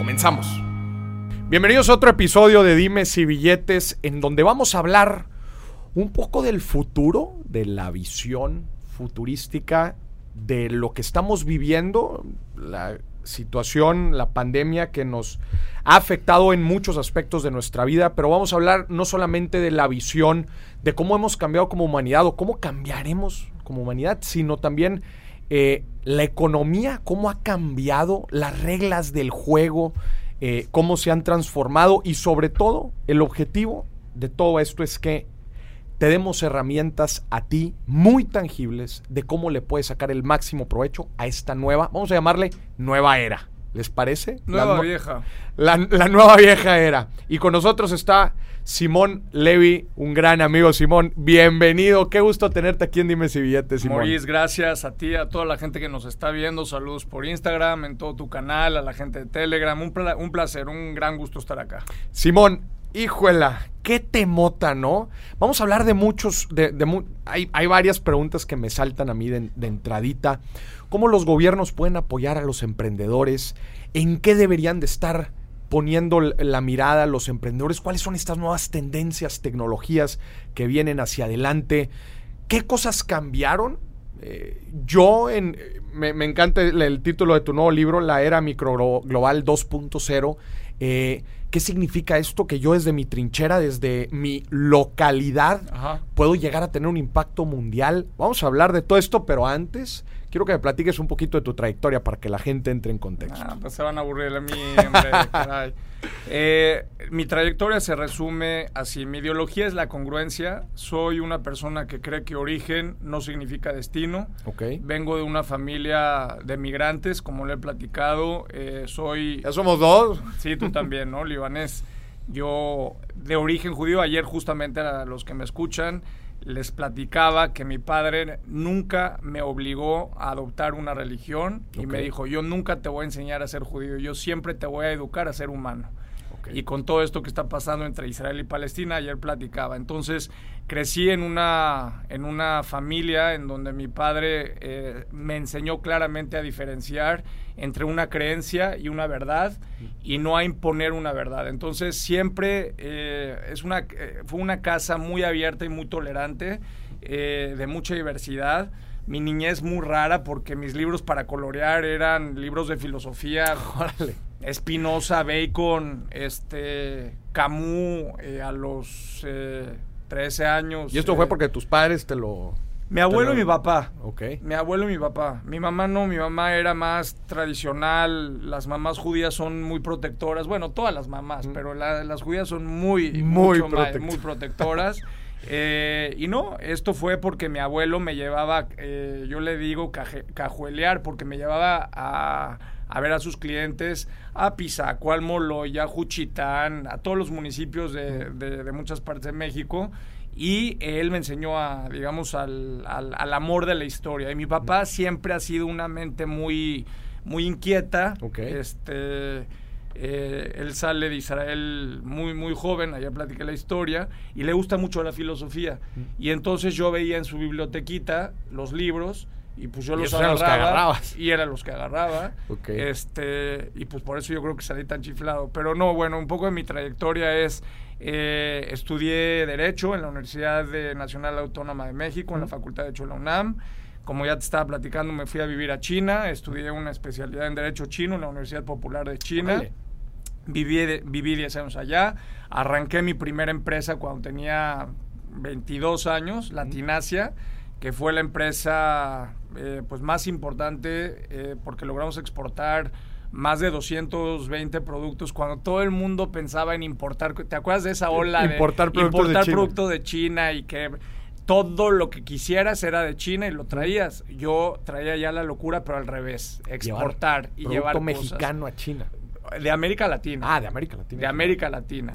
Comenzamos. Bienvenidos a otro episodio de Dimes y Billetes en donde vamos a hablar un poco del futuro, de la visión futurística, de lo que estamos viviendo, la situación, la pandemia que nos ha afectado en muchos aspectos de nuestra vida, pero vamos a hablar no solamente de la visión, de cómo hemos cambiado como humanidad o cómo cambiaremos como humanidad, sino también eh, la economía, cómo ha cambiado, las reglas del juego, eh, cómo se han transformado y sobre todo el objetivo de todo esto es que te demos herramientas a ti muy tangibles de cómo le puedes sacar el máximo provecho a esta nueva, vamos a llamarle nueva era. ¿Les parece? Nueva vieja. La, nueva vieja era. Y con nosotros está Simón Levi, un gran amigo. Simón, bienvenido. Qué gusto tenerte aquí en Dime si Billetes, Simón. Maurice, gracias a ti, a toda la gente que nos está viendo. Saludos por Instagram, en todo tu canal, a la gente de Telegram. Un, un placer, un gran gusto estar acá. Simón, híjola, qué temota, ¿no? Vamos a hablar de muchos, de, hay, hay, varias preguntas que me saltan a mí de, entradita cómo los gobiernos pueden apoyar a los emprendedores, en qué deberían de estar poniendo la mirada los emprendedores, cuáles son estas nuevas tendencias, tecnologías que vienen hacia adelante, qué cosas cambiaron. Eh, yo, en, me, encanta el, título de tu nuevo libro, La Era Microglobal 2.0. Eh, ¿Qué significa esto? Que yo desde mi trinchera, desde mi localidad, puedo llegar a tener un impacto mundial. Vamos a hablar de todo esto, pero antes quiero que me platiques un poquito de tu trayectoria para que la gente entre en contexto. Ah, pues se van a aburrir de mí, hombre, eh, mi trayectoria se resume así. Mi ideología es la congruencia. Soy una persona que cree que origen no significa destino. Okay. Vengo de una familia de migrantes, como le he platicado. Eh, soy... ¿Ya somos dos? Sí, tú también, ¿no? Libanés. Yo, de origen judío, ayer justamente a los que me escuchan, les platicaba que mi padre nunca me obligó a adoptar una religión y me dijo, yo nunca te voy a enseñar a ser judío, yo siempre te voy a educar a ser humano. Y con todo esto que está pasando entre Israel y Palestina, ayer platicaba. Entonces, crecí en una, en una familia en donde mi padre eh, me enseñó claramente a diferenciar entre una creencia y una verdad y no a imponer una verdad. Entonces, siempre eh, es una, eh, fue una casa muy abierta y muy tolerante, de mucha diversidad mi niñez muy rara porque mis libros para colorear eran libros de filosofía. Espinosa, Bacon, este, Camus eh, a los 13 eh, años. ¿Y esto fue eh, porque tus padres te lo... Mi abuelo y mi papá. Ok. Mi abuelo y mi papá. Mi mamá no, mi mamá era más tradicional. Las mamás judías son muy protectoras. Bueno, todas las mamás, pero las judías son muy, muy, muy protectoras. y no, esto fue porque mi abuelo me llevaba, yo le digo cajuelear, porque me llevaba a a ver a sus clientes a Pisaco, al Moloya, a Juchitán, a todos los municipios de, de, muchas partes de México y él me enseñó a, digamos, al, al, amor de la historia. Y mi papá siempre ha sido una mente muy, muy inquieta. Este, eh, él sale de Israel muy, muy joven, allá platiqué la historia, y le gusta mucho la filosofía. Y entonces yo veía en su bibliotequita los libros y pues yo los agarraba y eran los que agarraba. Este y pues por eso yo creo que salí tan chiflado. Pero no bueno un poco de mi trayectoria es eh, estudié derecho en la Universidad Nacional Autónoma de México en la Facultad de Derecho de la UNAM. Como ya te estaba platicando me fui a vivir a China. Estudié una especialidad en derecho chino en la Universidad Popular de China. Viví viví 10 años allá. Arranqué mi primera empresa cuando tenía 22 años Latinasia que fue la empresa eh, pues más importante eh, porque logramos exportar más de 220 productos cuando todo el mundo pensaba en importar. ¿Te acuerdas de esa ola importar de importar productos de China y que todo lo que quisieras era de China y lo traías? Yo traía ya la locura, pero al revés, exportar y llevar mexicano a China. de América Latina. Ah, de América Latina. De América Latina.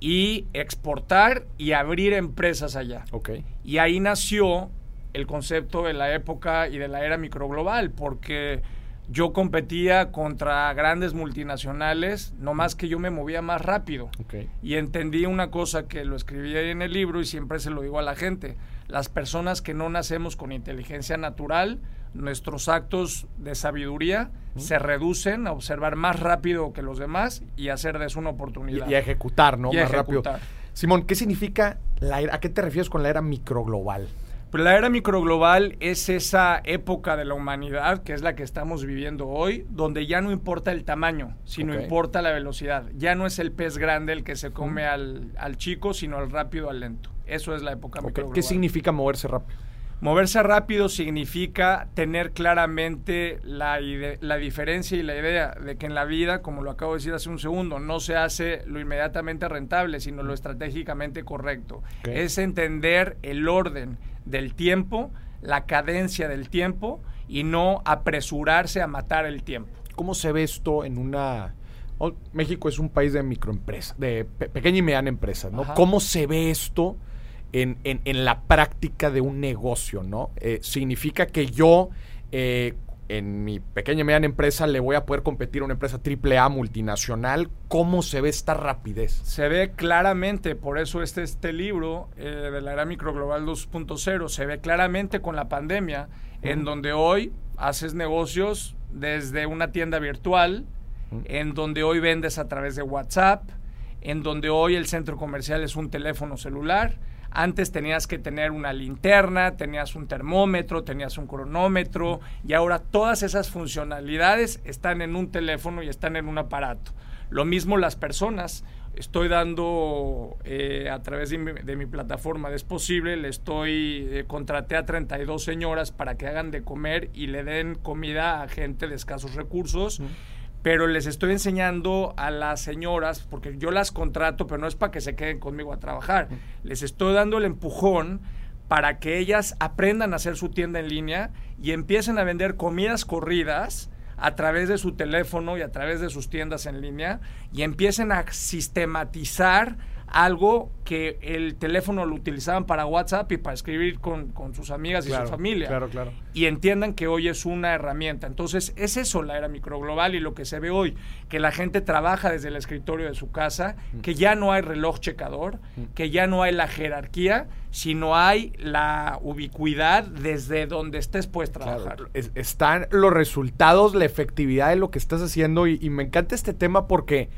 Y exportar y abrir empresas allá. Ok. Y ahí nació el concepto de la época y de la era microglobal, porque yo competía contra grandes multinacionales, no más que yo me movía más rápido. Y entendí una cosa que lo escribí ahí en el libro y siempre se lo digo a la gente. Las personas que no nacemos con inteligencia natural, nuestros actos de sabiduría se reducen a observar más rápido que los demás y hacer de eso una oportunidad. Y, ejecutar, ¿no? más rápido. Simón, ¿qué significa la era? ¿A qué te refieres con la era microglobal? Pues la era microglobal es esa época de la humanidad, que es la que estamos viviendo hoy, donde ya no importa el tamaño, sino importa la velocidad. Ya no es el pez grande el que se come al, chico, sino el rápido al lento. Eso es la época microglobal. ¿Qué significa moverse rápido? Moverse rápido significa tener claramente la, la, diferencia y la idea de que en la vida, como lo acabo de decir hace un segundo, no se hace lo inmediatamente rentable, sino lo estratégicamente correcto. Es entender el orden del tiempo, la cadencia del tiempo y no apresurarse a matar el tiempo. ¿Cómo se ve esto en una... México es un país de microempresas, de pequeña y mediana empresa, ¿no? ¿Cómo se ve esto en, en, la práctica de un negocio, ¿no? Eh, significa que yo... Eh, en mi pequeña y mediana empresa le voy a poder competir a una empresa triple A multinacional. ¿Cómo se ve esta rapidez? Se ve claramente, por eso este, este libro eh, de la era microglobal 2.0, se ve claramente con la pandemia, en donde hoy haces negocios desde una tienda virtual, en donde hoy vendes a través de WhatsApp, en donde hoy el centro comercial es un teléfono celular, antes tenías que tener una linterna, tenías un termómetro, tenías un cronómetro y ahora todas esas funcionalidades están en un teléfono y están en un aparato. Lo mismo las personas. Estoy dando eh, a través de mi, plataforma de Es Posible, le estoy, eh, contraté a 32 señoras para que hagan de comer y le den comida a gente de escasos recursos pero les estoy enseñando a las señoras, porque yo las contrato, pero no es para que se queden conmigo a trabajar, les estoy dando el empujón para que ellas aprendan a hacer su tienda en línea y empiecen a vender comidas corridas a través de su teléfono y a través de sus tiendas en línea y empiecen a sistematizar algo que el teléfono lo utilizaban para WhatsApp y para escribir con, sus amigas y su familia. Claro, claro. Y entiendan que hoy es una herramienta. Entonces, es eso la era microglobal y lo que se ve hoy, que la gente trabaja desde el escritorio de su casa, mm. que ya no hay reloj checador, mm. que ya no hay la jerarquía, sino hay la ubicuidad desde donde estés puedes trabajar. están los resultados, la efectividad de lo que estás haciendo y me encanta este tema porque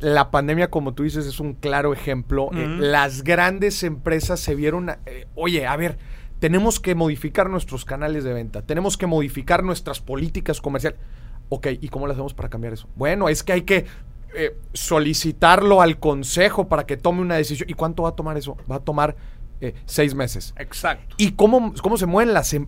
la pandemia, como tú dices, es un claro ejemplo. Eh, las grandes empresas se vieron, eh, oye, a ver, tenemos que modificar nuestros canales de venta, tenemos que modificar nuestras políticas comerciales. Ok, ¿y cómo lo hacemos para cambiar eso? Bueno, es que hay que eh, solicitarlo al consejo para que tome una decisión. ¿Y cuánto va a tomar eso? Va a tomar seis meses. Exacto. ¿Y cómo, cómo se mueven las, em,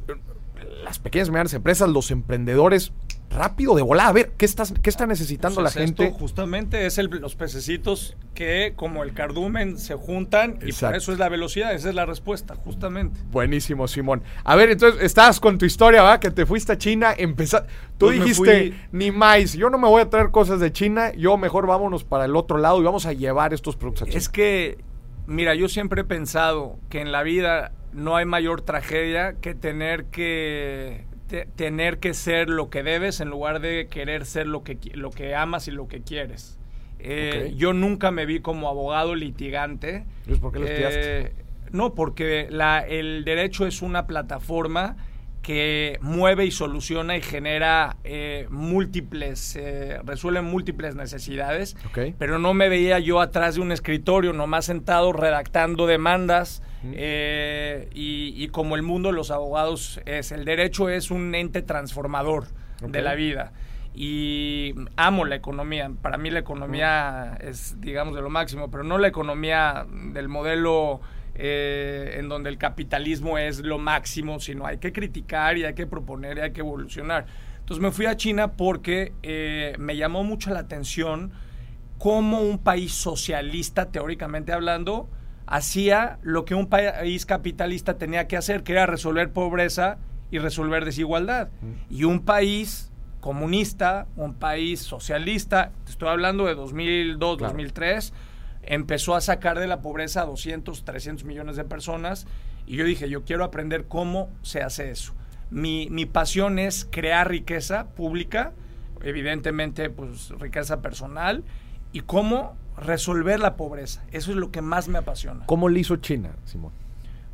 las pequeñas y medianas empresas, los emprendedores? Rápido de volar. A ver, ¿qué, estás, qué está necesitando la gente? justamente es el, los pececitos que, como el cardumen, se juntan y por eso es la velocidad. Esa es la respuesta, justamente. Buenísimo, Simón. A ver, entonces, estás con tu historia, ¿va? Que te fuiste a China, empezaste. Tú pues dijiste, ni más, yo no me voy a traer cosas de China, yo mejor vámonos para el otro lado y vamos a llevar estos productos a China. Es que, mira, yo siempre he pensado que en la vida no hay mayor tragedia que tener que tener que ser lo que debes en lugar de querer ser lo que, lo que amas y lo que quieres. Eh, yo nunca me vi como abogado litigante. ¿Por qué lo eh, No, porque la, el derecho es una plataforma que mueve y soluciona y genera eh, múltiples, eh, resuelve múltiples necesidades, pero no me veía yo atrás de un escritorio, nomás sentado redactando demandas eh, y, como el mundo de los abogados es, el derecho es un ente transformador de la vida. Y amo la economía. Para mí la economía es, digamos, de lo máximo, pero no la economía del modelo eh, en donde el capitalismo es lo máximo, sino hay que criticar y hay que proponer y hay que evolucionar. Entonces me fui a China porque eh, me llamó mucho la atención cómo un país socialista, teóricamente hablando, hacía lo que un país capitalista tenía que hacer, que era resolver pobreza y resolver desigualdad. Y un país comunista, un país socialista, estoy hablando de 2002, 2003, empezó a sacar de la pobreza a 200, 300 millones de personas y yo dije, yo quiero aprender cómo se hace eso. Mi, mi pasión es crear riqueza pública, evidentemente pues riqueza personal y cómo resolver la pobreza. Eso es lo que más me apasiona. ¿Cómo lo hizo China, Simón?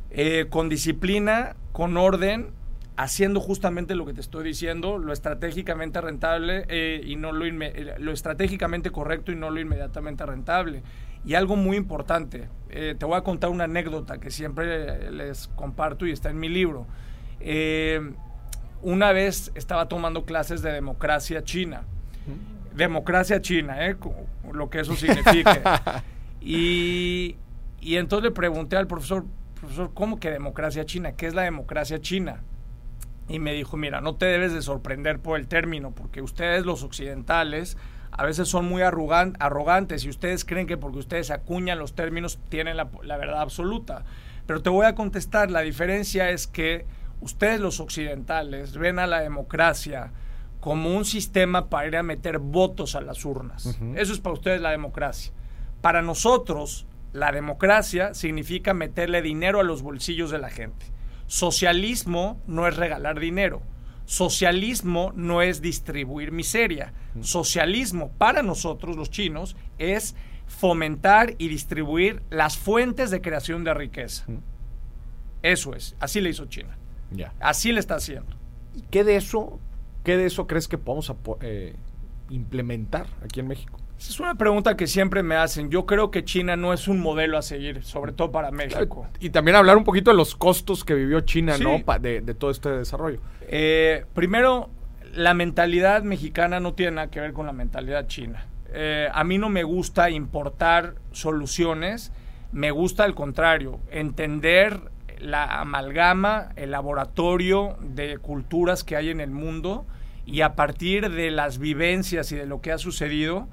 Eh, con disciplina, con orden, haciendo justamente lo que te estoy diciendo, lo estratégicamente rentable eh, y no lo, lo estratégicamente correcto y no lo inmediatamente rentable. Y algo muy importante, te voy a contar una anécdota que siempre les comparto y está en mi libro. una vez estaba tomando clases de democracia china democracia china, ¿eh? lo que eso significa. y, y entonces le pregunté al profesor, profesor, ¿cómo que democracia china? ¿Qué es la democracia china? Y me dijo, mira, no te debes de sorprender por el término, porque ustedes los occidentales a veces son muy arrogantes y ustedes creen que porque ustedes acuñan los términos tienen la, la verdad absoluta. Pero te voy a contestar, la diferencia es que ustedes los occidentales ven a la democracia como un sistema para ir a meter votos a las urnas. Eso es para ustedes la democracia. Para nosotros, la democracia significa meterle dinero a los bolsillos de la gente. Socialismo no es regalar dinero. Socialismo no es distribuir miseria. Socialismo para nosotros los chinos es fomentar y distribuir las fuentes de creación de riqueza. Eso es. Así le hizo China. Así le está haciendo. ¿Y qué de eso ¿Qué de eso crees que podemos eh, implementar aquí en México? Es una pregunta que siempre me hacen. Yo creo que China no es un modelo a seguir, sobre todo para México. Y también hablar un poquito de los costos que vivió China, ¿no? De, todo este desarrollo. Eh, primero, la mentalidad mexicana no tiene nada que ver con la mentalidad china. Eh, a mí no me gusta importar soluciones, me gusta al contrario, entender la amalgama, el laboratorio de culturas que hay en el mundo y a partir de las vivencias y de lo que ha sucedido,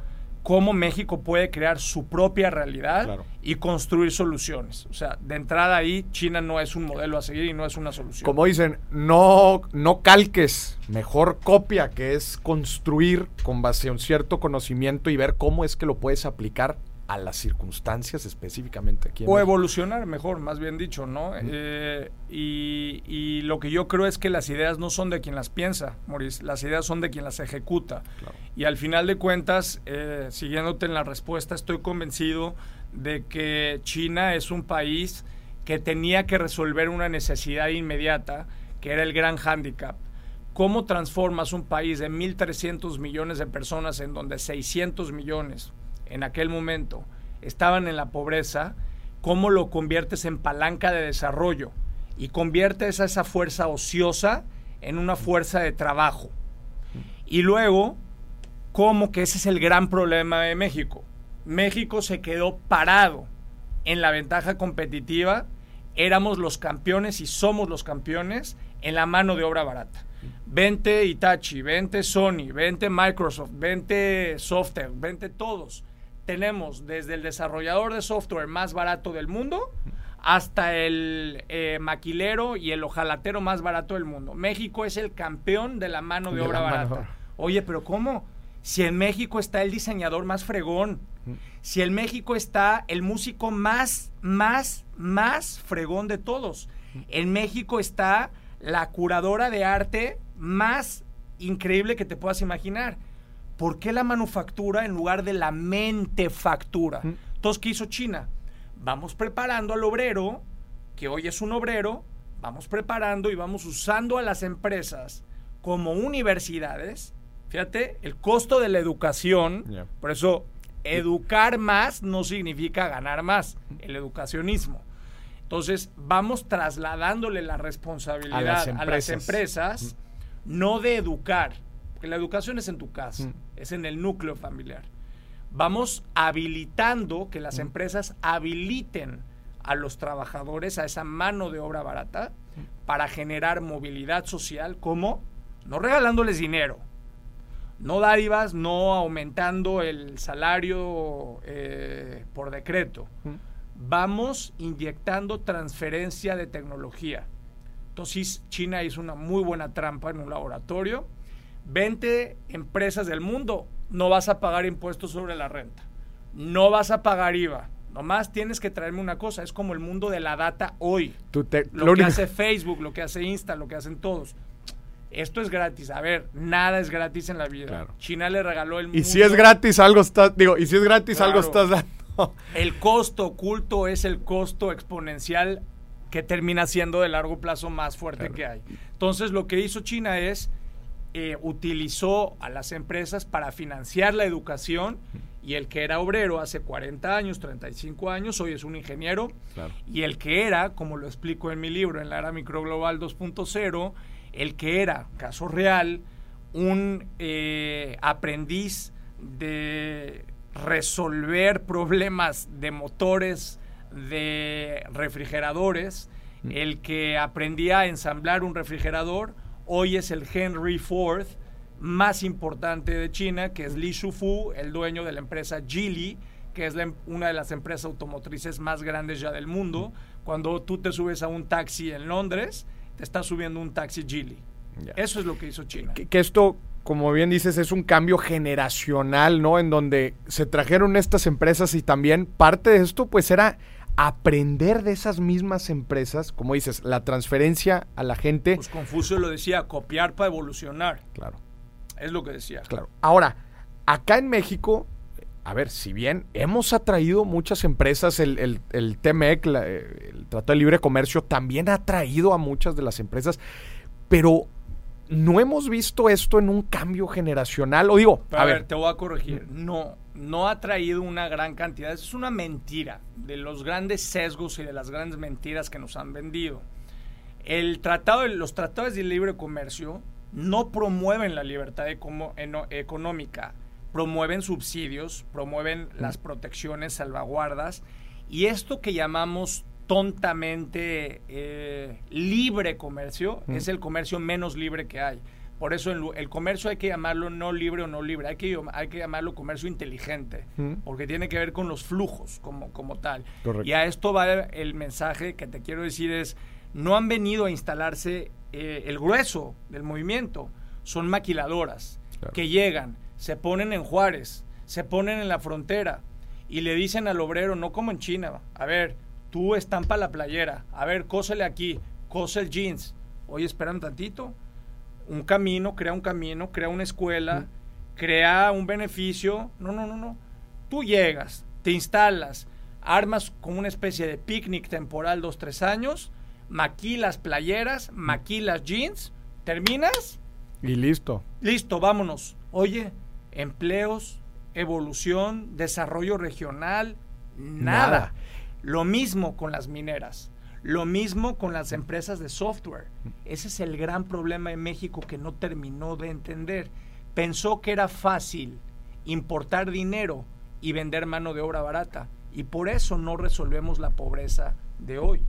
cómo México puede crear su propia realidad y construir soluciones. O sea, de entrada ahí, China no es un modelo a seguir y no es una solución. Como dicen, no, no calques, mejor copia, que es construir con base a un cierto conocimiento y ver cómo es que lo puedes aplicar a las circunstancias específicamente aquí. o evolucionar mejor, más bien dicho, ¿no? Eh, y, lo que yo creo es que las ideas no son de quien las piensa, Maurice, las ideas son de quien las ejecuta. Y al final de cuentas, eh, siguiéndote en la respuesta, estoy convencido de que China es un país que tenía que resolver una necesidad inmediata, que era el gran hándicap. ¿Cómo transformas un país de 1.300 millones de personas en donde 600 millones en aquel momento estaban en la pobreza, cómo lo conviertes en palanca de desarrollo y conviertes a esa fuerza ociosa en una fuerza de trabajo. Y luego, cómo que ese es el gran problema de México. México se quedó parado en la ventaja competitiva, éramos los campeones y somos los campeones en la mano de obra barata. Vente Itachi, vente Sony, vente Microsoft, vente Software, vente todos tenemos desde el desarrollador de software más barato del mundo hasta el eh, maquilero y el ojalatero más barato del mundo. México es el campeón de la mano de, obra barata. Oye, pero ¿cómo? Si en México está el diseñador más fregón, si en México está el músico más, más, más fregón de todos, en México está la curadora de arte más increíble que te puedas imaginar. ¿Por qué la manufactura en lugar de la mente factura? Entonces, ¿qué hizo China? Vamos preparando al obrero, que hoy es un obrero, vamos preparando y vamos usando a las empresas como universidades. Fíjate, el costo de la educación, por eso educar más no significa ganar más, el educacionismo. Entonces, vamos trasladándole la responsabilidad a las empresas, no de educar, porque la educación es en tu casa, es en el núcleo familiar. Vamos habilitando que las empresas habiliten a los trabajadores a esa mano de obra barata para generar movilidad social, como no regalándoles dinero, no dádivas, no aumentando el salario eh, por decreto. Vamos inyectando transferencia de tecnología. Entonces China hizo una muy buena trampa en un laboratorio 20 empresas del mundo, no vas a pagar impuestos sobre la renta. No vas a pagar IVA. Nomás tienes que traerme una cosa. Es como el mundo de la data hoy. lo, que hace Facebook, lo que hace Insta, lo que hacen todos. Esto es gratis. A ver, nada es gratis en la vida. China le regaló el mundo. Y si es gratis, algo estás, digo, y si es gratis, algo estás dando. El costo oculto es el costo exponencial que termina siendo de largo plazo más fuerte que hay. Entonces, lo que hizo China es eh, utilizó a las empresas para financiar la educación y el que era obrero hace 40 años, 35 años, hoy es un ingeniero. Y el que era, como lo explico en mi libro, en la era microglobal 2.0, el que era, caso real, un eh, aprendiz de resolver problemas de motores, de refrigeradores, mm. el que aprendía a ensamblar un refrigerador, hoy es el Henry Ford más importante de China, que es Li Shufu, el dueño de la empresa Geely, que es una de las empresas automotrices más grandes ya del mundo. Cuando tú te subes a un taxi en Londres, te está subiendo un taxi Geely. Eso es lo que hizo China. Que, esto, como bien dices, es un cambio generacional, ¿no? En donde se trajeron estas empresas y también parte de esto, pues era aprender de esas mismas empresas, como dices, la transferencia a la gente. Pues Confucio lo decía, copiar para evolucionar. Claro. Es lo que decía. Claro. Ahora, acá en México, a ver, si bien hemos atraído muchas empresas, el, el, el TMEC, el Tratado de Libre Comercio, también ha atraído a muchas de las empresas, pero no hemos visto esto en un cambio generacional. O digo, a, ver, te voy a corregir. No, no ha traído una gran cantidad. Es una mentira de los grandes sesgos y de las grandes mentiras que nos han vendido. El tratado, los tratados de libre comercio no promueven la libertad económica promueven subsidios, promueven las protecciones, salvaguardas, y esto que llamamos tontamente eh, libre comercio es el comercio menos libre que hay. Por eso el, comercio hay que llamarlo no libre o no libre, hay que, hay que llamarlo comercio inteligente, porque tiene que ver con los flujos como, como tal. Y a esto va el mensaje que te quiero decir es, no han venido a instalarse eh, el grueso del movimiento, son maquiladoras que llegan, se ponen en Juárez, se ponen en la frontera y le dicen al obrero, no como en China, a ver, tú estampa la playera, a ver, cósele aquí, cose el jeans, oye, espera un tantito, un camino, crea un camino, crea una escuela, crea un beneficio, no, no, no, no, tú llegas, te instalas, armas como una especie de picnic temporal dos, tres años, maquilas playeras, maquilas jeans, terminas. Y listo. Listo, vámonos. Oye, empleos, evolución, desarrollo regional, nada. Lo mismo con las mineras, lo mismo con las empresas de software. Ese es el gran problema en México que no terminó de entender. Pensó que era fácil importar dinero y vender mano de obra barata. Y por eso no resolvemos la pobreza de hoy.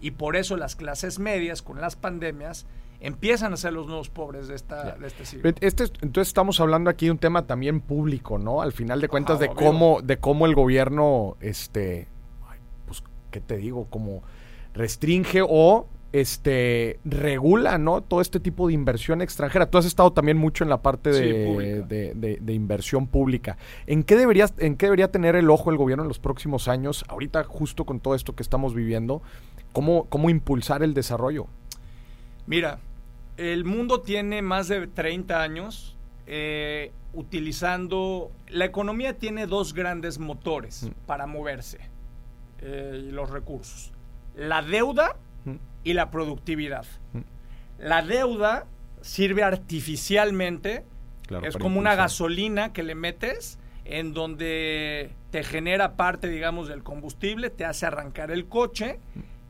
Y por eso las clases medias con las pandemias empiezan a ser los nuevos pobres de, esta, de este siglo. Este, entonces estamos hablando aquí de un tema también público, ¿no? Al final de cuentas de cómo de cómo el gobierno, este, ¿qué te digo? Como restringe o este regula no todo este tipo de inversión extranjera. Tú has estado también mucho en la parte de, de, inversión pública. En qué deberías en qué debería tener el ojo el gobierno en los próximos años ahorita justo con todo esto que estamos viviendo cómo cómo impulsar el desarrollo mira el mundo tiene más de 30 años eh, utilizando... La economía tiene dos grandes motores mm. para moverse eh, y los recursos. La deuda mm. y la productividad. Mm. La deuda sirve artificialmente, es como una gasolina que le metes en donde te genera parte, digamos, del combustible, te hace arrancar el coche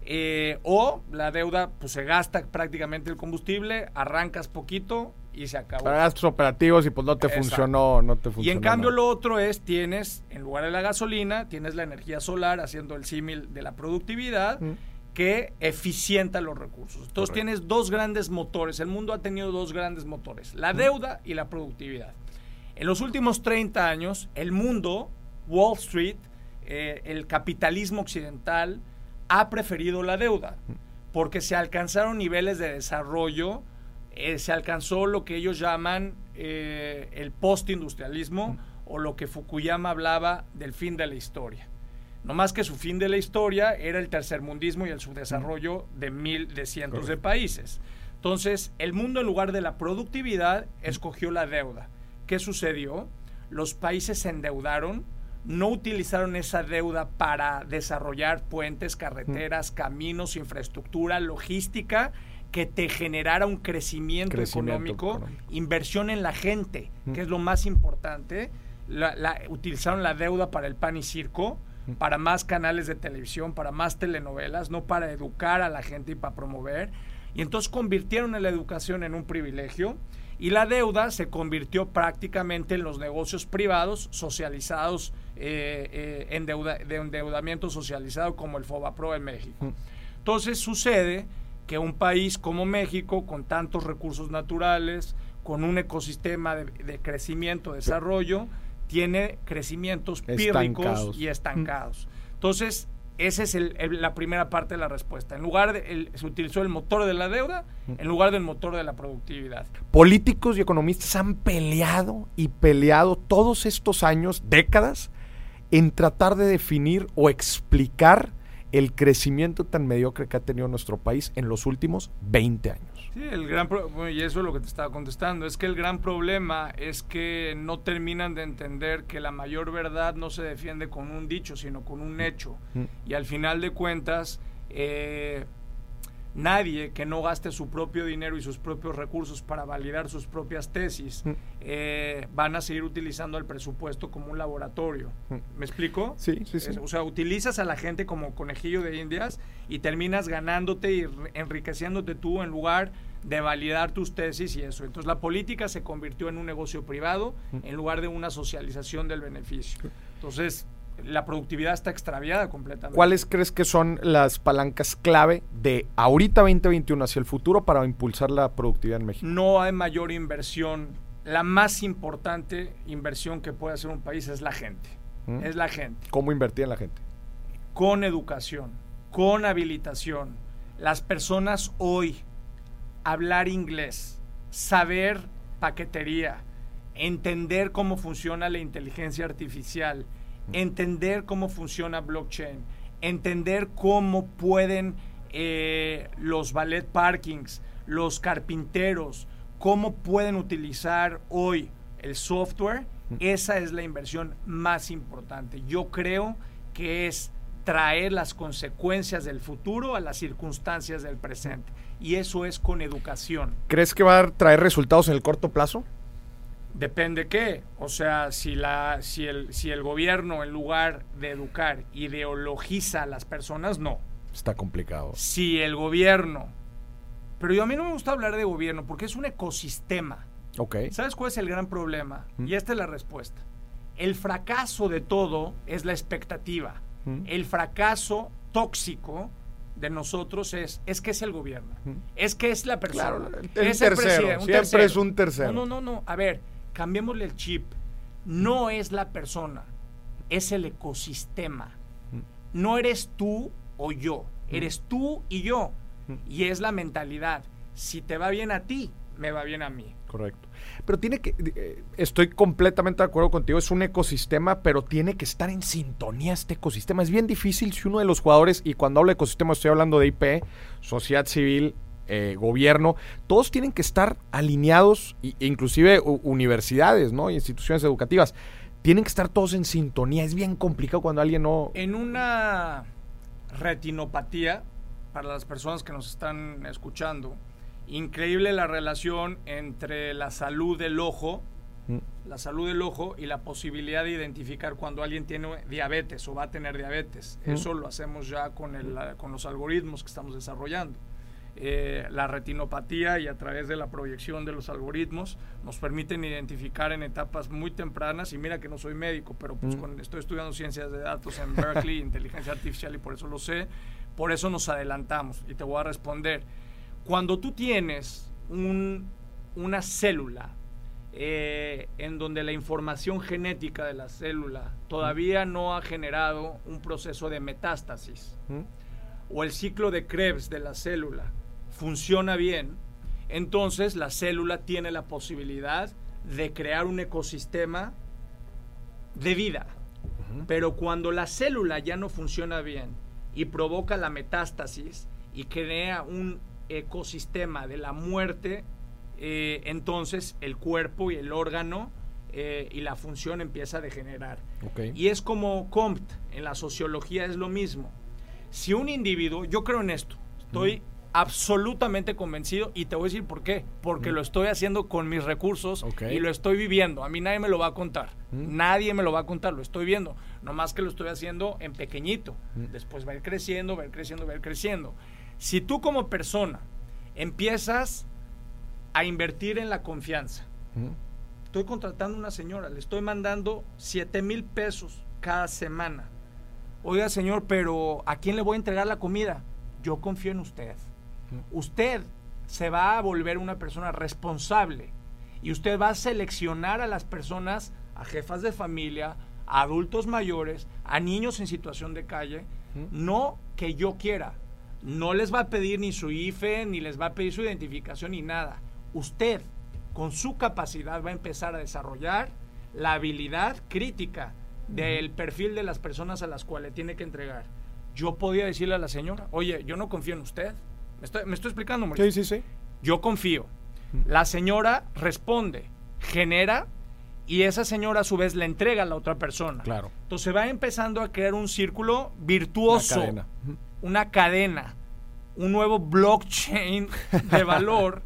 eh, o la deuda, pues se gasta prácticamente el combustible, arrancas poquito y se acabó. Para gastos operativos y pues no te funcionó, no te funcionó. Y en cambio lo otro es, tienes, en lugar de la gasolina, tienes la energía solar haciendo el símil de la productividad. que eficienta los recursos. Entonces tienes dos grandes motores. El mundo ha tenido dos grandes motores, la deuda y la productividad. En los últimos 30 años, el mundo, Wall Street, eh, el capitalismo occidental, ha preferido la deuda, porque se alcanzaron niveles de desarrollo, eh, se alcanzó lo que ellos llaman eh, el postindustrialismo o lo que Fukuyama hablaba del fin de la historia. No más que su fin de la historia era el tercermundismo y el subdesarrollo de mil, de cientos de países. Entonces, el mundo en lugar de la productividad escogió la deuda. ¿Qué sucedió? Los países se endeudaron, no utilizaron esa deuda para desarrollar puentes, carreteras, caminos, infraestructura, logística, que te generara un crecimiento, económico, inversión en la gente, que es lo más importante. utilizaron la deuda para el pan y circo, para más canales de televisión, para más telenovelas, no para educar a la gente y para promover. Y entonces convirtieron la educación en un privilegio y la deuda se convirtió prácticamente en los negocios privados socializados eh, eh, en deuda, de endeudamiento socializado como el FOBAPRO en México. Entonces sucede que un país como México, con tantos recursos naturales, con un ecosistema de, crecimiento, desarrollo, tiene crecimientos pírricos y estancados. Entonces, esa es la primera parte de la respuesta. En lugar de, se utilizó el motor de la deuda en lugar del motor de la productividad. Políticos y economistas han peleado y peleado todos estos años, décadas, en tratar de definir o explicar el crecimiento tan mediocre que ha tenido nuestro país en los últimos 20 años. Sí, el gran y eso es lo que te estaba contestando, es que el gran problema es que no terminan de entender que la mayor verdad no se defiende con un dicho, sino con un hecho. Mm. Y al final de cuentas, eh, nadie que no gaste su propio dinero y sus propios recursos para validar sus propias tesis mm. eh, van a seguir utilizando el presupuesto como un laboratorio. Mm. ¿Me explico? Sí, sí, sí. o sea, utilizas a la gente como conejillo de indias y terminas ganándote y enriqueciéndote tú en lugar de validar tus tesis y eso. Entonces la política se convirtió en un negocio privado mm. en lugar de una socialización del beneficio. Entonces, la productividad está extraviada completamente. ¿Cuáles crees que son las palancas clave de ahorita 2021 hacia el futuro para impulsar la productividad en México? No hay mayor inversión. La más importante inversión que puede hacer un país es la gente. ¿Mm? Es la gente. ¿Cómo invertir en la gente? Con educación, con habilitación. Las personas hoy, hablar inglés, saber paquetería, entender cómo funciona la inteligencia artificial, entender cómo funciona blockchain, entender cómo pueden eh, los ballet parkings, los carpinteros, cómo pueden utilizar hoy el software, esa es la inversión más importante. Yo creo que es traer las consecuencias del futuro a las circunstancias del presente. Y eso es con educación. ¿Crees que va a traer resultados en el corto plazo? Depende qué. O sea, si, la, si, el, si el gobierno, en lugar de educar, ideologiza a las personas, no. Está complicado. Si el gobierno. Pero yo a mí no me gusta hablar de gobierno porque es un ecosistema. Ok. ¿Sabes cuál es el gran problema? Y esta es la respuesta. El fracaso de todo es la expectativa. El fracaso tóxico de nosotros es, es que es el gobierno, es que es la persona, es el tercero, siempre es un tercero. No, no, no, a ver, cambiémosle el chip. No es la persona, es el ecosistema. No eres tú o yo, eres tú y yo. Y es la mentalidad. Si te va bien a ti, me va bien a mí. Correcto. Pero tiene que, eh, estoy completamente de acuerdo contigo, es un ecosistema, pero tiene que estar en sintonía este ecosistema. Es bien difícil si uno de los jugadores, y cuando hablo de ecosistema estoy hablando de IP, sociedad civil, eh, gobierno, todos tienen que estar alineados, e inclusive universidades, ¿no? instituciones educativas. Tienen que estar todos en sintonía. Es bien complicado cuando alguien no... En una retinopatía, para las personas que nos están escuchando, increíble la relación entre la salud del ojo, mm. la salud del ojo y la posibilidad de identificar cuando alguien tiene diabetes o va a tener diabetes. Mm. Eso lo hacemos ya con, el, con los algoritmos que estamos desarrollando. Eh, la retinopatía y a través de la proyección de los algoritmos nos permiten identificar en etapas muy tempranas y mira que no soy médico pero pues mm. estoy estudiando ciencias de datos en Berkeley inteligencia artificial y por eso lo sé por eso nos adelantamos y te voy a responder cuando tú tienes una célula eh, en donde la información genética de la célula todavía no ha generado un proceso de metástasis mm. o el ciclo de Krebs de la célula funciona bien, entonces la célula tiene la posibilidad de crear un ecosistema de vida. Pero cuando la célula ya no funciona bien y provoca la metástasis y crea un ecosistema de la muerte, eh, entonces el cuerpo y el órgano eh, y la función empieza a degenerar. Y es como Compt, en la sociología es lo mismo. Si un individuo, yo creo en esto, estoy absolutamente convencido y te voy a decir por qué. Porque lo estoy haciendo con mis recursos y lo estoy viviendo. A mí nadie me lo va a contar. Nadie me lo va a contar, lo estoy viendo. Nomás que lo estoy haciendo en pequeñito. Después va a ir creciendo, va a ir creciendo, va a ir creciendo. Si tú como persona empiezas a invertir en la confianza, estoy contratando a una señora, le estoy mandando 7 mil pesos cada semana. Oiga, señor, pero ¿a quién le voy a entregar la comida? Yo confío en usted usted se va a volver una persona responsable y usted va a seleccionar a las personas, a jefas de familia, a adultos mayores, a niños en situación de calle, no que yo quiera. No les va a pedir ni su IFE, ni les va a pedir su identificación, ni nada. Usted, con su capacidad, va a empezar a desarrollar la habilidad crítica del perfil de las personas a las cuales tiene que entregar. Yo podía decirle a la señora, oye, yo no confío en usted ¿Me estoy, explicando, Sí, sí, sí. Yo confío. La señora responde, genera y esa señora a su vez le entrega a la otra persona. Claro. Entonces va empezando a crear un círculo virtuoso, una cadena, una cadena un nuevo blockchain de valor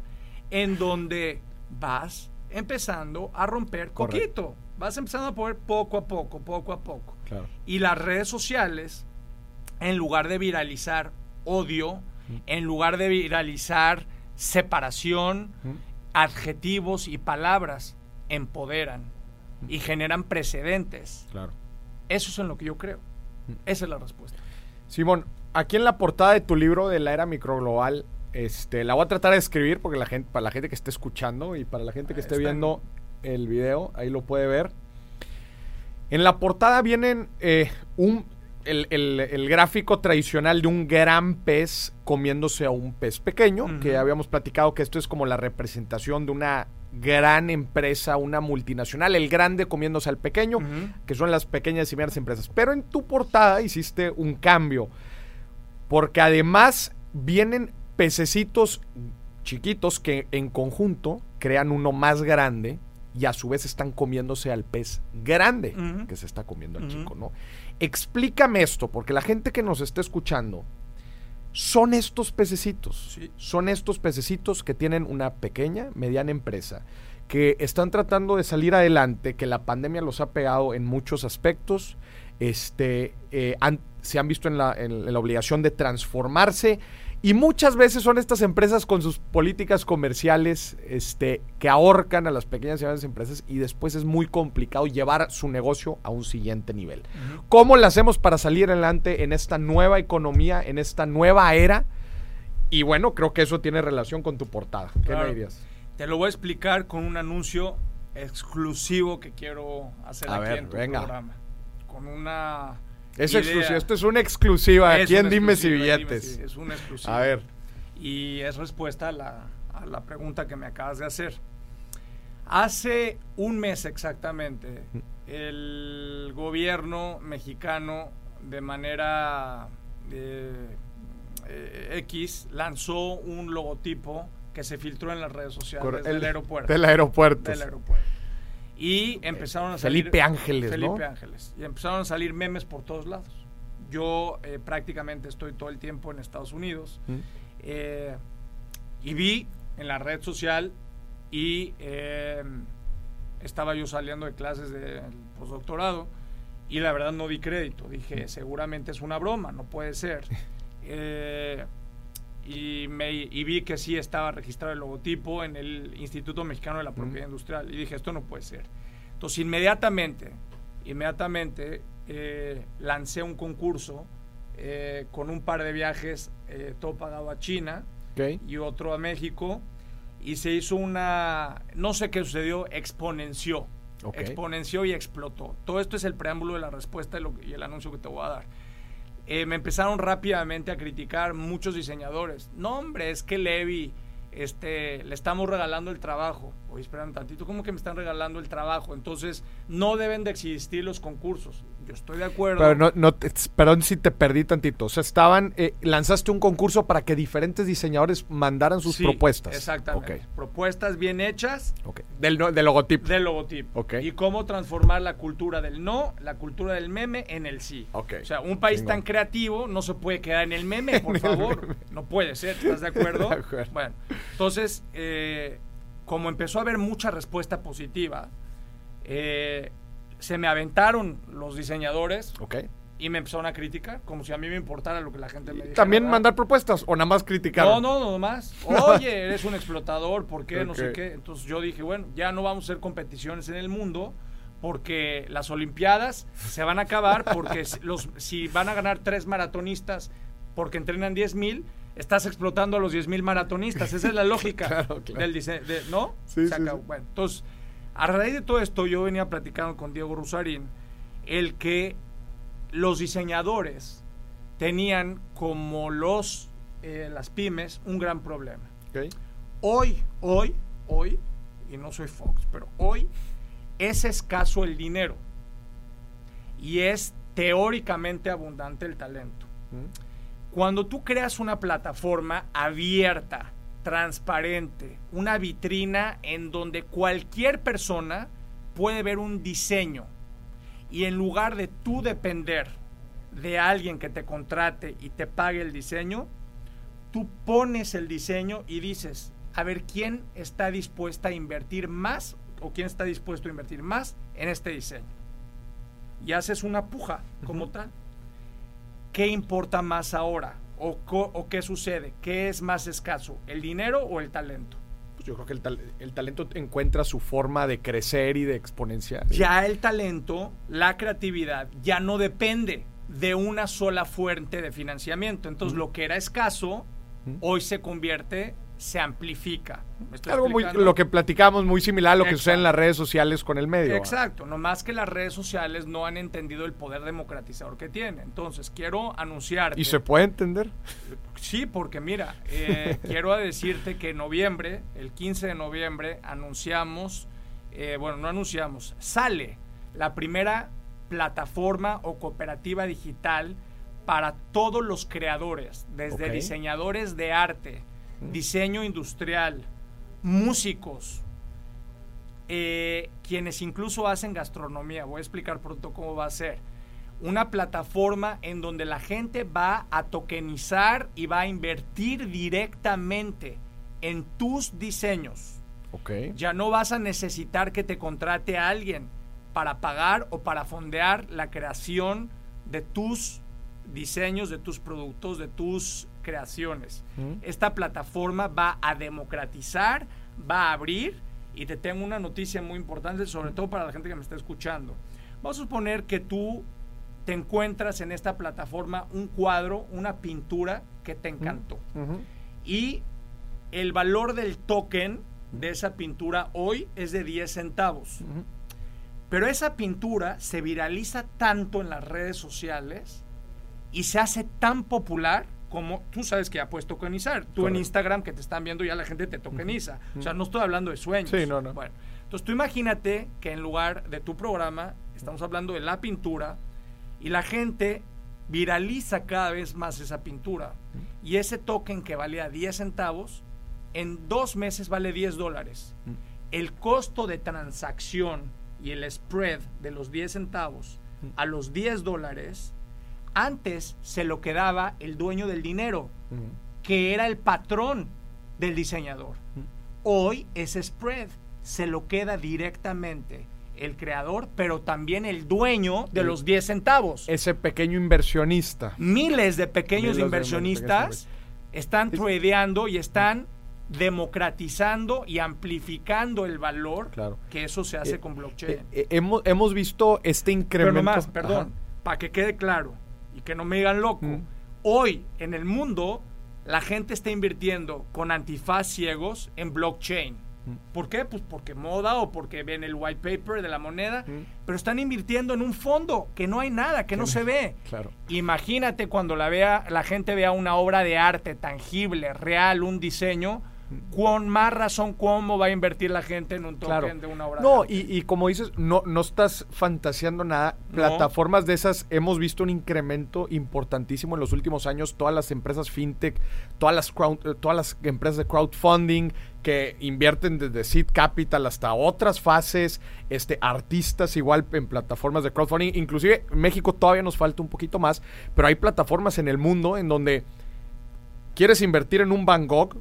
en donde vas empezando a romper coquito. Vas empezando a poner poco a poco, poco a poco. Claro. Y las redes sociales, en lugar de viralizar odio, en lugar de viralizar separación, adjetivos y palabras, empoderan y generan precedentes. Claro. Eso es en lo que yo creo. Esa es la respuesta. Simón, aquí en la portada de tu libro de la era microglobal, este, la voy a tratar de escribir porque la gente, para la gente que esté escuchando y para la gente que esté viendo el video, ahí lo puede ver. En la portada vienen eh, un el, gráfico tradicional de un gran pez comiéndose a un pez pequeño, que habíamos platicado que esto es como la representación de una gran empresa, una multinacional, el grande comiéndose al pequeño, que son las pequeñas y medianas empresas. Pero en tu portada hiciste un cambio, porque además vienen pececitos chiquitos que en conjunto crean uno más grande y a su vez están comiéndose al pez grande que se está comiendo al chico, ¿no? Explícame esto, porque la gente que nos está escuchando son estos pececitos. Son estos pececitos que tienen una pequeña, mediana empresa, que están tratando de salir adelante, que la pandemia los ha pegado en muchos aspectos, este, eh, se han visto en la, en la obligación de transformarse y muchas veces son estas empresas con sus políticas comerciales este, que ahorcan a las pequeñas y medianas empresas y después es muy complicado llevar su negocio a un siguiente nivel. ¿Cómo lo hacemos para salir adelante en esta nueva economía, en esta nueva era? Y bueno, creo que eso tiene relación con tu portada. ¿Qué me dirías? Te lo voy a explicar con un anuncio exclusivo que quiero hacer aquí en tu programa. Con una es exclusivo. Esto es una exclusiva. aquí en Dime si billetes. es una exclusiva. A ver. Y es respuesta a la, a la pregunta que me acabas de hacer. Hace un mes exactamente, el gobierno mexicano de manera eh, eh, X lanzó un logotipo que se filtró en las redes sociales del aeropuerto. Del aeropuerto. Del aeropuerto. Y empezaron a salir... Felipe Ángeles, Felipe Ángeles. Y empezaron a salir memes por todos lados. Yo eh, prácticamente estoy todo el tiempo en Estados Unidos. Eh, y vi en la red social y eh, estaba yo saliendo de clases de postdoctorado y la verdad no di crédito. Dije, seguramente es una broma, no puede ser. y, me, y vi que sí estaba registrado el logotipo en el Instituto Mexicano de la Propiedad Industrial. Y dije, esto no puede ser. Entonces, inmediatamente, inmediatamente eh, lancé un concurso eh, con un par de viajes, eh, todo pagado a China y otro a México. Y se hizo una, no sé qué sucedió, exponenció. Exponenció y explotó. Todo esto es el preámbulo de la respuesta y el anuncio que te voy a dar. Eh, me empezaron rápidamente a criticar muchos diseñadores. No, hombre, es que Levi, este, le estamos regalando el trabajo. oye, espera un tantito, ¿cómo que me están regalando el trabajo? Entonces, no deben de existir los concursos. Yo estoy de acuerdo. Pero no, no te- perdón si te perdí tantito. O sea, estaban, eh, lanzaste un concurso para que diferentes diseñadores mandaran sus Sí, propuestas. Exactamente. Propuestas bien hechas ok. Del, del logotipo. del logotipo. Y cómo transformar la cultura del no, la cultura del meme en el sí. O sea, un país tan creativo no se puede quedar en el meme, por favor. No puede ser, ¿estás de acuerdo? De acuerdo. Bueno, entonces, eh, como empezó a haber mucha respuesta positiva, eh, se me aventaron los diseñadores Ok. y me empezaron a criticar, como si a mí me importara lo que la gente me dijera. ¿También ¿verdad? mandar propuestas o nada más criticar? No, no, no más. Oye, eres un explotador, ¿por qué? No sé qué. Entonces yo dije, bueno, ya no vamos a hacer competiciones en el mundo porque las Olimpiadas se van a acabar porque si, los, si van a ganar tres maratonistas porque entrenan 10 mil, estás explotando a los 10 mil maratonistas. Esa es la lógica Claro, claro. del diseño. de- ¿No? Sí, Se sí, acabó. sí. Bueno, entonces, a raíz de todo esto, yo venía platicando con Diego Rusarín el que los diseñadores tenían como los eh, las pymes un gran problema. Hoy, hoy, hoy, y no soy Fox, pero hoy es escaso el dinero y es teóricamente abundante el talento. Mm. Cuando tú creas una plataforma abierta, transparente, una vitrina en donde cualquier persona puede ver un diseño y en lugar de tú depender de alguien que te contrate y te pague el diseño, tú pones el diseño y dices, a ver quién está dispuesta a invertir más o quién está dispuesto a invertir más en este diseño. Y haces una puja como tal. ¿Qué importa más ahora? ¿O, qué sucede? ¿Qué es más escaso? ¿El dinero o el talento? Pues yo creo que el, tal- el talento encuentra su forma de crecer y de exponenciar. Ya el talento, la creatividad, ya no depende de una sola fuente de financiamiento. Entonces, lo que era escaso, hoy se convierte, se amplifica. ¿Me estoy Algo muy, lo que platicamos muy similar a lo que sucede en las redes sociales con el medio. Exacto, no más que las redes sociales no han entendido el poder democratizador que tiene. Entonces, quiero anunciarte. ¿Y se puede entender? Sí, porque mira, eh, quiero decirte que en noviembre, el 15 de noviembre, anunciamos, eh, bueno, no anunciamos, sale la primera plataforma o cooperativa digital para todos los creadores, desde diseñadores de arte, diseño industrial, músicos, eh, quienes incluso hacen gastronomía. Voy a explicar pronto cómo va a ser. Una plataforma en donde la gente va a tokenizar y va a invertir directamente en tus diseños. Ok. Ya no vas a necesitar que te contrate a alguien para pagar o para fondear la creación de tus diseños, de tus productos, de tus creaciones. Esta plataforma va a democratizar, va a abrir y te tengo una noticia muy importante, sobre todo para la gente que me está escuchando. Vamos a suponer que tú te encuentras en esta plataforma un cuadro, una pintura que te encantó y el valor del token de esa pintura hoy es de 10 centavos. Pero esa pintura se viraliza tanto en las redes sociales y se hace tan popular como tú sabes que ya puedes tokenizar. Tú en. Instagram que te están viendo ya la gente te tokeniza. O sea, no estoy hablando de sueños. Sí, no, no. Bueno, entonces tú imagínate que en lugar de tu programa estamos hablando de la pintura y la gente viraliza cada vez más esa pintura. Y ese token que valía 10 centavos, en dos meses vale 10 dólares. El costo de transacción y el spread de los 10 centavos a los 10 dólares, antes se lo quedaba el dueño del dinero, que era el patrón del diseñador. Hoy ese spread se lo queda directamente el creador, pero también el dueño de El- los 10 centavos. Ese pequeño inversionista. Miles de pequeños Miles de inversionistas pequeños están Es- tradeando y están democratizando y amplificando el valor Claro. que eso se hace Eh, con blockchain. Eh, eh, hemos, hemos visto este Pero incremento. nomás, perdón, para que quede claro y que no me digan loco. Mm. Hoy en el mundo la gente está invirtiendo con antifaz ciegos en blockchain. Mm. ¿Por qué? Pues porque moda o porque ven el white paper de la moneda, Mm. pero están invirtiendo en un fondo que no hay nada, que no se ve. Claro. Imagínate cuando la vea, la gente vea una obra de arte tangible, real, un diseño, con más razón, ¿cómo va a invertir la gente en un token de una obra? No, y, como dices, no, no estás fantaseando nada. Plataformas de esas hemos visto un incremento importantísimo en los últimos años. Todas las empresas fintech, todas las, eh, todas las empresas de crowdfunding que invierten desde seed capital hasta otras fases, este, artistas igual en plataformas de crowdfunding. Inclusive en México todavía nos falta un poquito más, pero hay plataformas en el mundo en donde quieres invertir en un Van Gogh